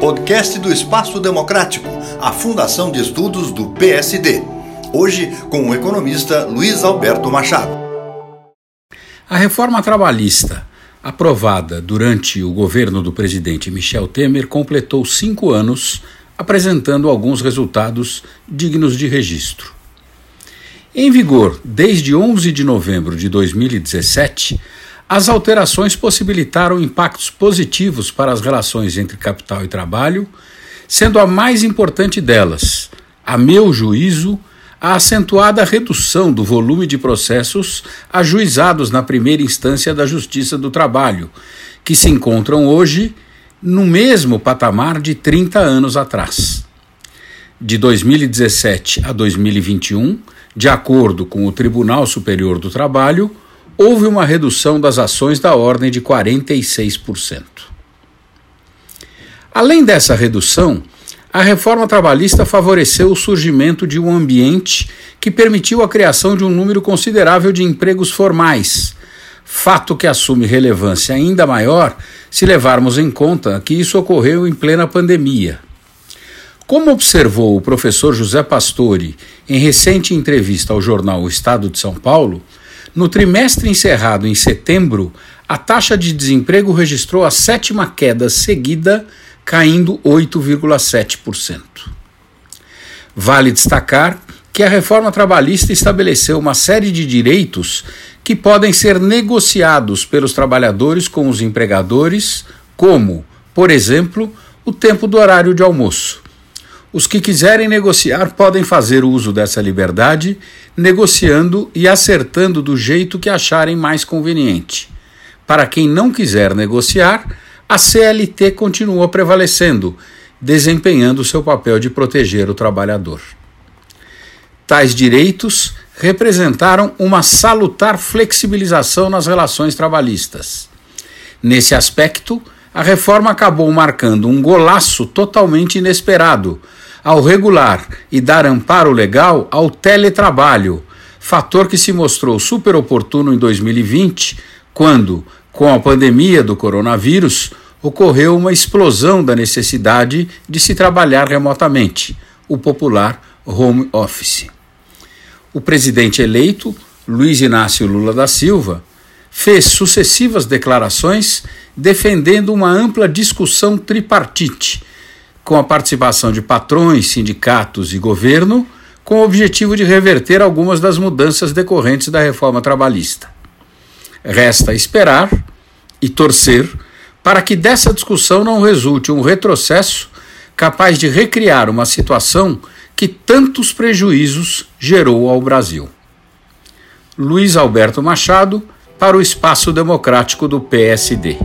Podcast do Espaço Democrático, a Fundação de Estudos do PSD. Hoje com o economista Luiz Alberto Machado. A reforma trabalhista, aprovada durante o governo do presidente Michel Temer, completou cinco anos, apresentando alguns resultados dignos de registro. Em vigor desde 11 de novembro de 2017, as alterações possibilitaram impactos positivos para as relações entre capital e trabalho, sendo a mais importante delas, a meu juízo, a acentuada redução do volume de processos ajuizados na primeira instância da Justiça do Trabalho, que se encontram hoje no mesmo patamar de 30 anos atrás. De 2017 a 2021, de acordo com o Tribunal Superior do Trabalho, houve uma redução das ações da ordem de 46%. Além dessa redução, a reforma trabalhista favoreceu o surgimento de um ambiente que permitiu a criação de um número considerável de empregos formais, fato que assume relevância ainda maior se levarmos em conta que isso ocorreu em plena pandemia. Como observou o professor José Pastore em recente entrevista ao jornal O Estado de São Paulo, no trimestre encerrado em setembro, a taxa de desemprego registrou a sétima queda seguida, caindo 8,7%. Vale destacar que a reforma trabalhista estabeleceu uma série de direitos que podem ser negociados pelos trabalhadores com os empregadores, como, por exemplo, o tempo do horário de almoço. Os que quiserem negociar podem fazer uso dessa liberdade, negociando e acertando do jeito que acharem mais conveniente. Para quem não quiser negociar, a CLT continua prevalecendo, desempenhando seu papel de proteger o trabalhador. Tais direitos representaram uma salutar flexibilização nas relações trabalhistas. Nesse aspecto, a reforma acabou marcando um golaço totalmente inesperado ao regular e dar amparo legal ao teletrabalho, fator que se mostrou super oportuno em 2020, quando, com a pandemia do coronavírus, ocorreu uma explosão da necessidade de se trabalhar remotamente, o popular home office. O presidente eleito, Luiz Inácio Lula da Silva, fez sucessivas declarações defendendo uma ampla discussão tripartite, com a participação de patrões, sindicatos e governo, com o objetivo de reverter algumas das mudanças decorrentes da reforma trabalhista. Resta esperar e torcer para que dessa discussão não resulte um retrocesso capaz de recriar uma situação que tantos prejuízos gerou ao Brasil. Luiz Alberto Machado para o Espaço Democrático do PSD.